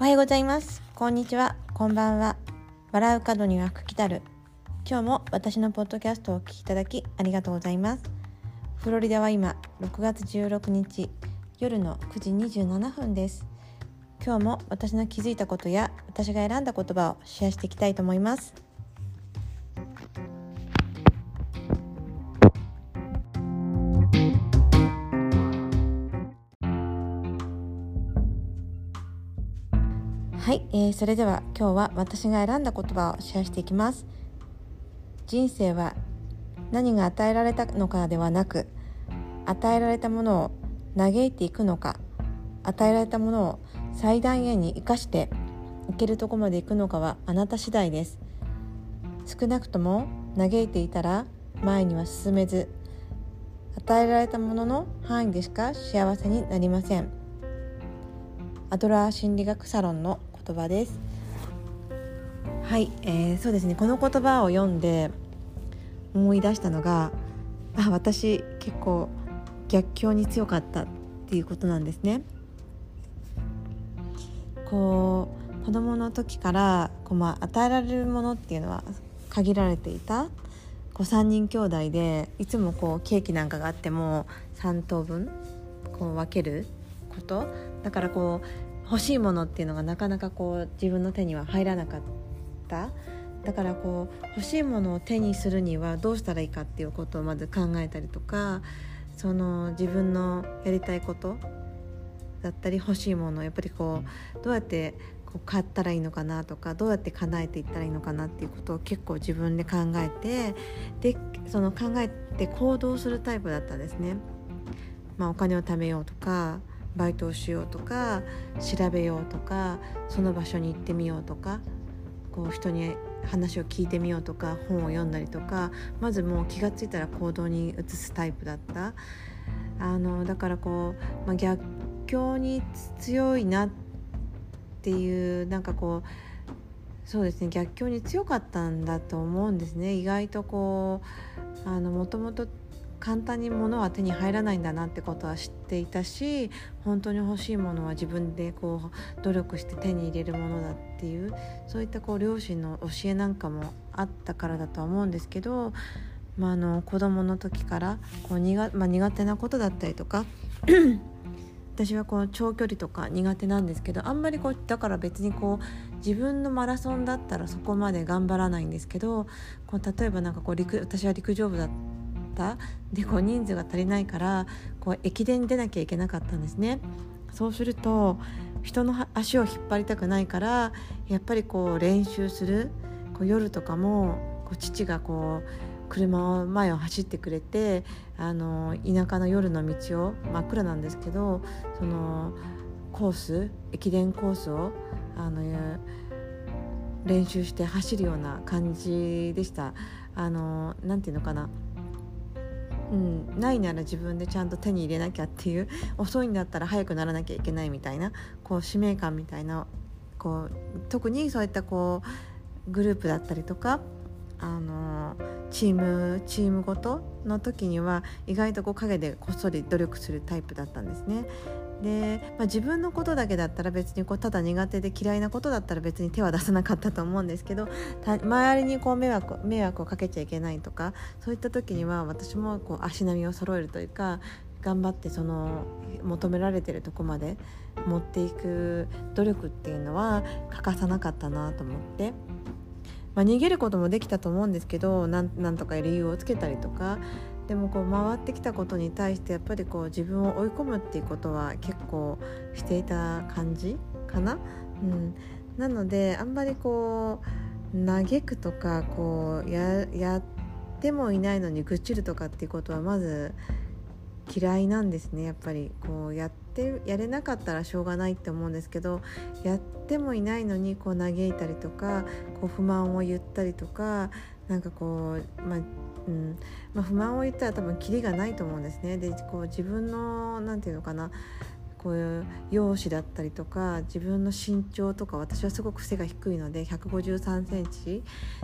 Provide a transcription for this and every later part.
おはようございます。こんにちは。こんばんは。笑う角には福来たる。今日も私のポッドキャストをお聞きいただきありがとうございます。フロリダは今6月16日夜の9時27分です。今日も私の気づいたことや私が選んだ言葉をシェアしていきたいと思います。はい、えー、それでは今日は私が選んだ言葉をシェアしていきます。人生は何が与えられたのかではなく与えられたものを嘆いていくのか与えられたものを最大限に生かしていけるとこまで行くのかはあなた次第です。少なくとも嘆いていたら前には進めず与えられたものの範囲でしか幸せになりません。アドラー心理学サロンの言葉です。はい、えー、そうですね。この言葉を読んで思い出したのがあ私結構逆境に強かったっていうことなんですね。こう子供の時からこう、まあ、与えられるものっていうのは限られていた。こう3人兄弟でいつもこうケーキなんかがあっても3等分こう分けること。だからこう欲しいものっていうのがなかなかこう自分の手には入らなかっただからこう欲しいものを手にするにはどうしたらいいかっていうことをまず考えたりとかその自分のやりたいことだったり欲しいものをやっぱりこうどうやってこう買ったらいいのかなとかどうやって叶えていったらいいのかなっていうことを結構自分で考えてでその考えて行動するタイプだったんですね。まあ、お金を貯めようとかバイトをしようとか調べようとかその場所に行ってみようとかこう人に話を聞いてみようとか本を読んだりとかまずもう気が付いたら行動に移すタイプだった。あのだからこう、まあ、逆境に強いなっていうなんかこうそうですね逆境に強かったんだと思うんですね。意外とこうあのもともと簡単に物は手に入らないんだなってことは知っていたし本当に欲しいものは自分でこう努力して手に入れるものだっていうそういったこう両親の教えなんかもあったからだとは思うんですけど、まあ、あの子供の時からこう苦,、まあ、苦手なことだったりとか 私はこう長距離とか苦手なんですけどあんまりこうだから別にこう自分のマラソンだったらそこまで頑張らないんですけどこう例えばなかこう陸私は陸上部だったでこう人数が足りないからこう駅伝に出なきゃいけなかったんですね。そうすると人の足を引っ張りたくないからやっぱりこう練習するこう夜とかもこう父がこう車を前を走ってくれてあの田舎の夜の道を真っ暗なんですけどそのコース駅伝コースをあの練習して走るような感じでした。あのなんていうのかなうん、ないなら自分でちゃんと手に入れなきゃっていう遅いんだったら早くならなきゃいけないみたいなこう使命感みたいなこう特にそういったこうグループだったりとかあのチームチームごとの時には意外とこう陰でこっそり努力するタイプだったんですね。で、まあ、自分のことだけだったら別にこうただ苦手で嫌いなことだったら別に手は出さなかったと思うんですけど周りにこう迷惑迷惑をかけちゃいけないとかそういった時には私もこう足並みを揃えるというか頑張ってその求められてるとこまで持っていく努力っていうのは欠かさなかったなと思って。まあ、逃げることもできたと思うんですけどなんとか理由をつけたりとかでもこう回ってきたことに対してやっぱりこう自分を追い込むっていうことは結構していた感じかな？うん、なのであんまりこう嘆くとかこうややってもいないのに愚痴るとかっていうことはまず嫌いなんですねやっぱりこうやってやれなかったらしょうがないって思うんですけどやってもいないのにこう嘆いたりとかこう不満を言ったりとかなんかこう、まあうんまあ、不満を言ったら多分キリがないと思うんですね。でこう自分の何て言うのかなこういう容姿だったりとか自分の身長とか私はすごく背が低いので1 5 3センチ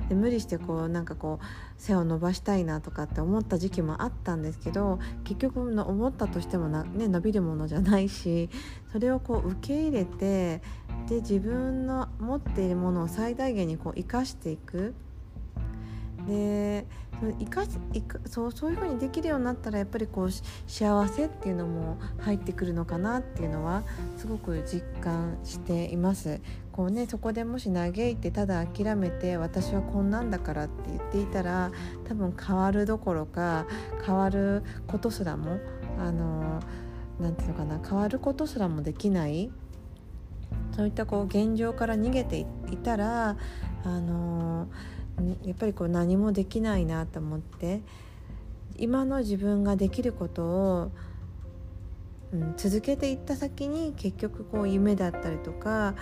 で無理してこうなんかこう背を伸ばしたいなとかって思った時期もあったんですけど結局の思ったとしてもな、ね、伸びるものじゃないしそれをこう受け入れてで自分の持っているものを最大限にこう生かしていく。で生か生かそうそういうふうにできるようになったらやっぱりこう幸せっていうのも入ってくるのかなっていうのはすごく実感しています。こうね、そこでもし嘆いてただ諦めて私はこんなんだからって言っていたら多分変わるどころか変わることすらもあのなていうのかな変わることすらもできないそういったこう現状から逃げていたらあのやっぱりこう何もできないなと思って今の自分ができることを、うん、続けていった先に結局こう夢だったりとか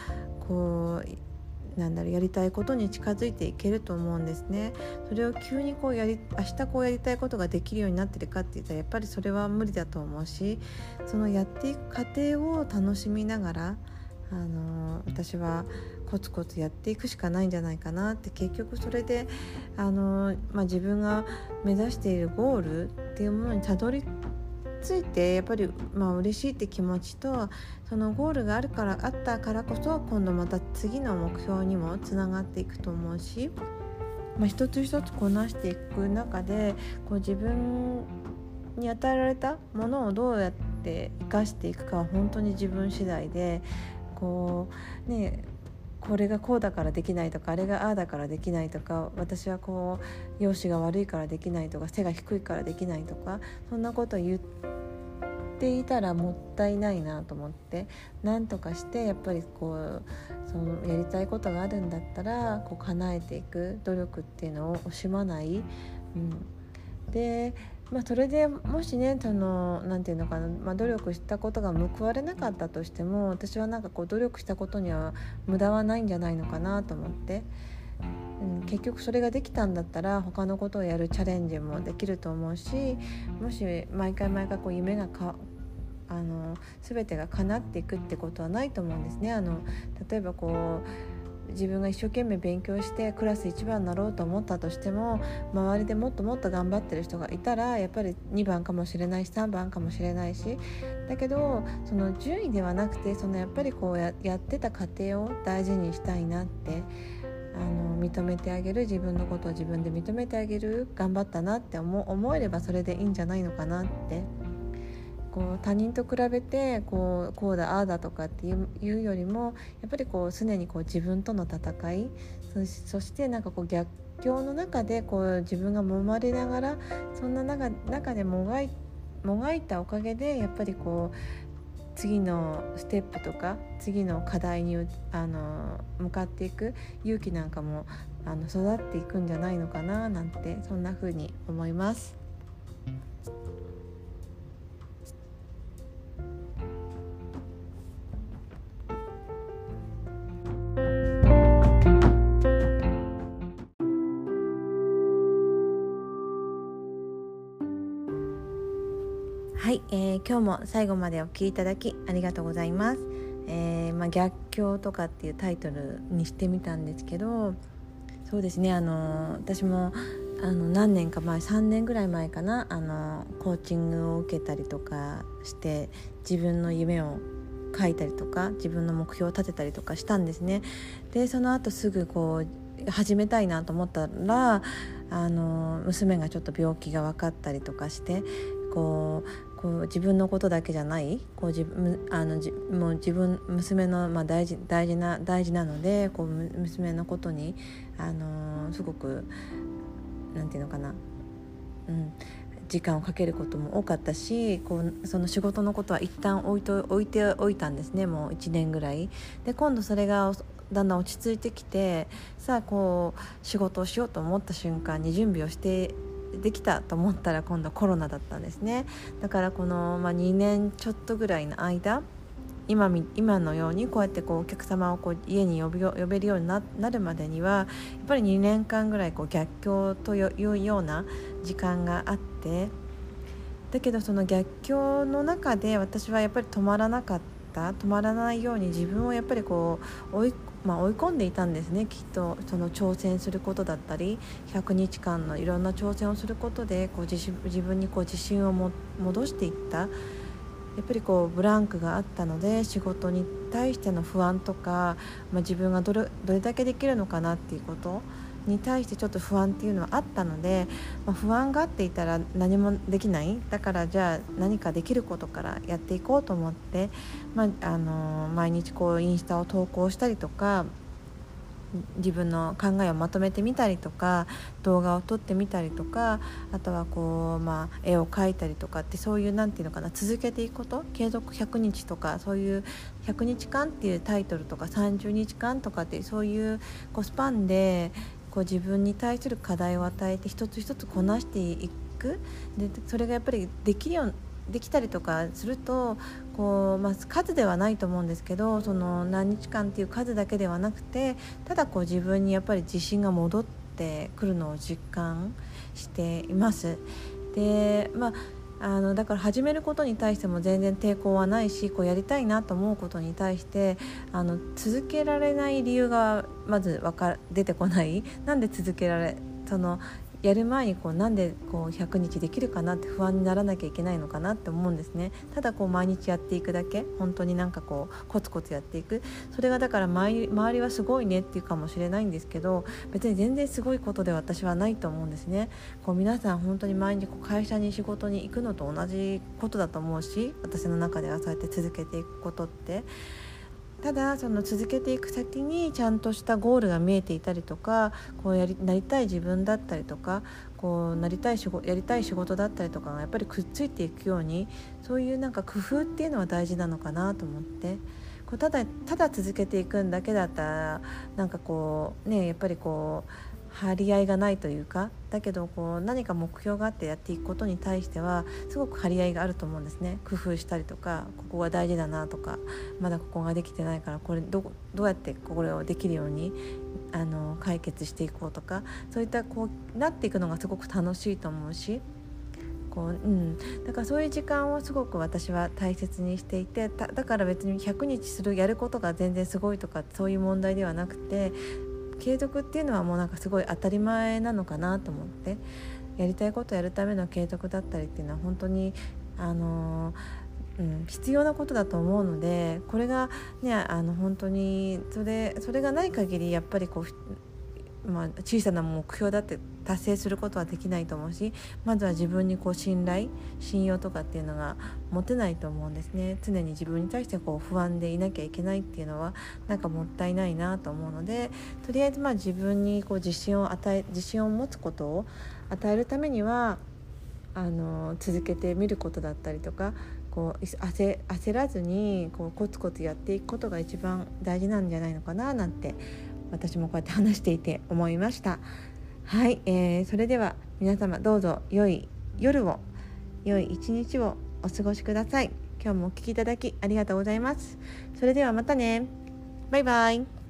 こうなんだろうやりたいことに近づいていけると思うんですね。それを急にこうやり明日こうやりたいことができるようになってるかって言ったらやっぱりそれは無理だと思うしそのやっていく過程を楽しみながらあの私はコツコツやっていくしかないんじゃないかなって結局それであの、まあ、自分が目指しているゴールっていうものにたどり着いてやっぱりまあ嬉しいって気持ちとそのゴールがあるからあったからこそ今度また次の目標にもつながっていくと思うし、まあ、一つ一つこなしていく中でこう自分に与えられたものをどうやって生かしていくかは本当に自分次第でこうねこれがこうだからできないとかあれがああだからできないとか私はこう容姿が悪いからできないとか背が低いからできないとかそんなこと言っていたらもったいないなと思って何とかしてやっぱりこうそのやりたいことがあるんだったらこう叶えていく努力っていうのを惜しまない。うん、でまあ、それでもしねそのなて言うのかな、まあ、努力したことが報われなかったとしても私はなんかこう努力したことには無駄はないんじゃないのかなと思って、うん、結局それができたんだったら他のことをやるチャレンジもできると思うしもし毎回毎回こう夢がかあの全てが叶っていくってことはないと思うんですね。あの例えばこう自分が一生懸命勉強してクラス1番になろうと思ったとしても周りでもっともっと頑張ってる人がいたらやっぱり2番かもしれないし3番かもしれないしだけどその順位ではなくてそのやっぱりこうややってた過程を大事にしたいなってあの認めてあげる自分のことを自分で認めてあげる頑張ったなって思思えればそれでいいんじゃないのかなって。こう他人と比べてこうこうだああだとかっていうよりもやっぱりこう常にこう自分との戦いそしてなんかこう逆境の中でこう自分が揉まれながらそんな中中でもがいもがいたおかげでやっぱりこう次のステップとか次の課題にあの向かっていく勇気なんかもあの育っていくんじゃないのかななんてそんな風に思います。はい、えー、今日も最後までお聴きいただきありがとうございます。えー、まあ、逆境とかっていうタイトルにしてみたんですけどそうですねあの私もあの何年か前3年ぐらい前かなあのコーチングを受けたりとかして自分の夢を書いたりとか自分の目標を立てたりとかしたんですね。でその後すぐこう始めたいなと思ったらあの娘がちょっと病気が分かったりとかしてこうこう自分のことだけじゃないこう自分あのもう自分娘の、まあ、大事大事な大事なのでこう娘のことに、あの、すごくなんていうのかな、うん、時間をかけることも多かったしこうその仕事のことは一旦置いと置いておいたんですね。もう1年ぐらい。で今度それがだんだん落ち着いてきてさあこう仕事をしようと思った瞬間に準備をしてできたと思ったら今度コロナだったんですね。だからこの、まあ、2年ちょっとぐらいの間今今のようにこうやってこうお客様をこう家に呼び呼べるようになるまでにはやっぱり2年間ぐらいこう逆境というような時間があってだけどその逆境の中で私はやっぱり止まらなかった。止まらないように自分をやっぱりこう追い,、まあ、追い込んでいたんですね。きっとその挑戦することだったり100日間のいろんな挑戦をすることでこう自自分にこう自信をも戻していった。やっぱりこうブランクがあったので仕事に対しての不安とか、まあ、自分がどれどれだけできるのかなっていうこと。に対してちょっと不安っていうのはあったので、まあ、不安があっていたら何もできない。だからじゃあ何かできることからやっていこうと思って、まあ、あの毎日こうインスタを投稿したりとか自分の考えをまとめてみたりとか動画を撮ってみたりとかあとはこう、まあ、絵を描いたりとかってそういう何て言うのかな続けていくこと継続100日とかそういう100日間っていうタイトルとか30日間とかってそういうこうスパンでこう自分に対する課題を与えて一つ一つこなしていくでそれがやっぱりできるようできたりとかするとこう、まあ、数ではないと思うんですけどその何日間っていう数だけではなくてただこう自分にやっぱり自信が戻ってくるのを実感しています。でまああのだから始めることに対しても全然抵抗はないしこうやりたいなと思うことに対してあの続けられない理由がまずか出てこない。なんで続けられそのやる前にこうなんでこう100日できるかなって不安にならなきゃいけないのかなって思うんですね。ただこう毎日やっていくだけ本当になんかこうコツコツやっていく。それがだから周りはすごいねっていうかもしれないんですけど別に全然すごいことで私はないと思うんですね。こう皆さん本当に毎日こう会社に仕事に行くのと同じことだと思うし私の中ではそうやって続けていくことって。ただその続けていく先にちゃんとしたゴールが見えていたりとかこうやりなりたい自分だったりとかこうなりたい仕事やりたい仕事だったりとかがやっぱりくっついていくようにそういうなんか工夫っていうのは大事なのかなと思って。こうただただ続けていくんだけだったらなんかこうねやっぱりこう張り合いがないというかだけどこう何か目標があってやっていくことに対してはすごく張り合いがあると思うんですね工夫したりとかここが大事だなとかまだここができてないからこれどどうやってこれをできるようにあの解決していこうとかそういったこうなっていくのがすごく楽しいと思うし。こううん、だからそういう時間をすごく私は大切にしていてだから別に100日するやることが全然すごいとかそういう問題ではなくて継続っていうのはもうなんかすごい当たり前なのかなと思ってやりたいことやるための継続だったりっていうのは本当にあのうん、必要なことだと思うのでこれが、ね、あの本当にそれそれがない限りやっぱりこうまあ、小さな目標だって達成することはできないと思うしまずは自分にこう信頼信用とかっていうのが持てないと思うんですね。常に自分に対してこう不安でいなきゃいけないっていうのはなんかもったいないなと思うのでとりあえずまあ自分にこう自信を与え自信を持つことを与えるためにはあの続けてみることだったりとかこう焦焦らずにこうコツコツやっていくことが一番大事なんじゃないのかななんて私もこうやって話していて思いました。はい、えー、それでは皆様どうぞ良い夜を良い一日をお過ごしください。今日もお聴きいただきありがとうございます。それではまたね。バイバイ。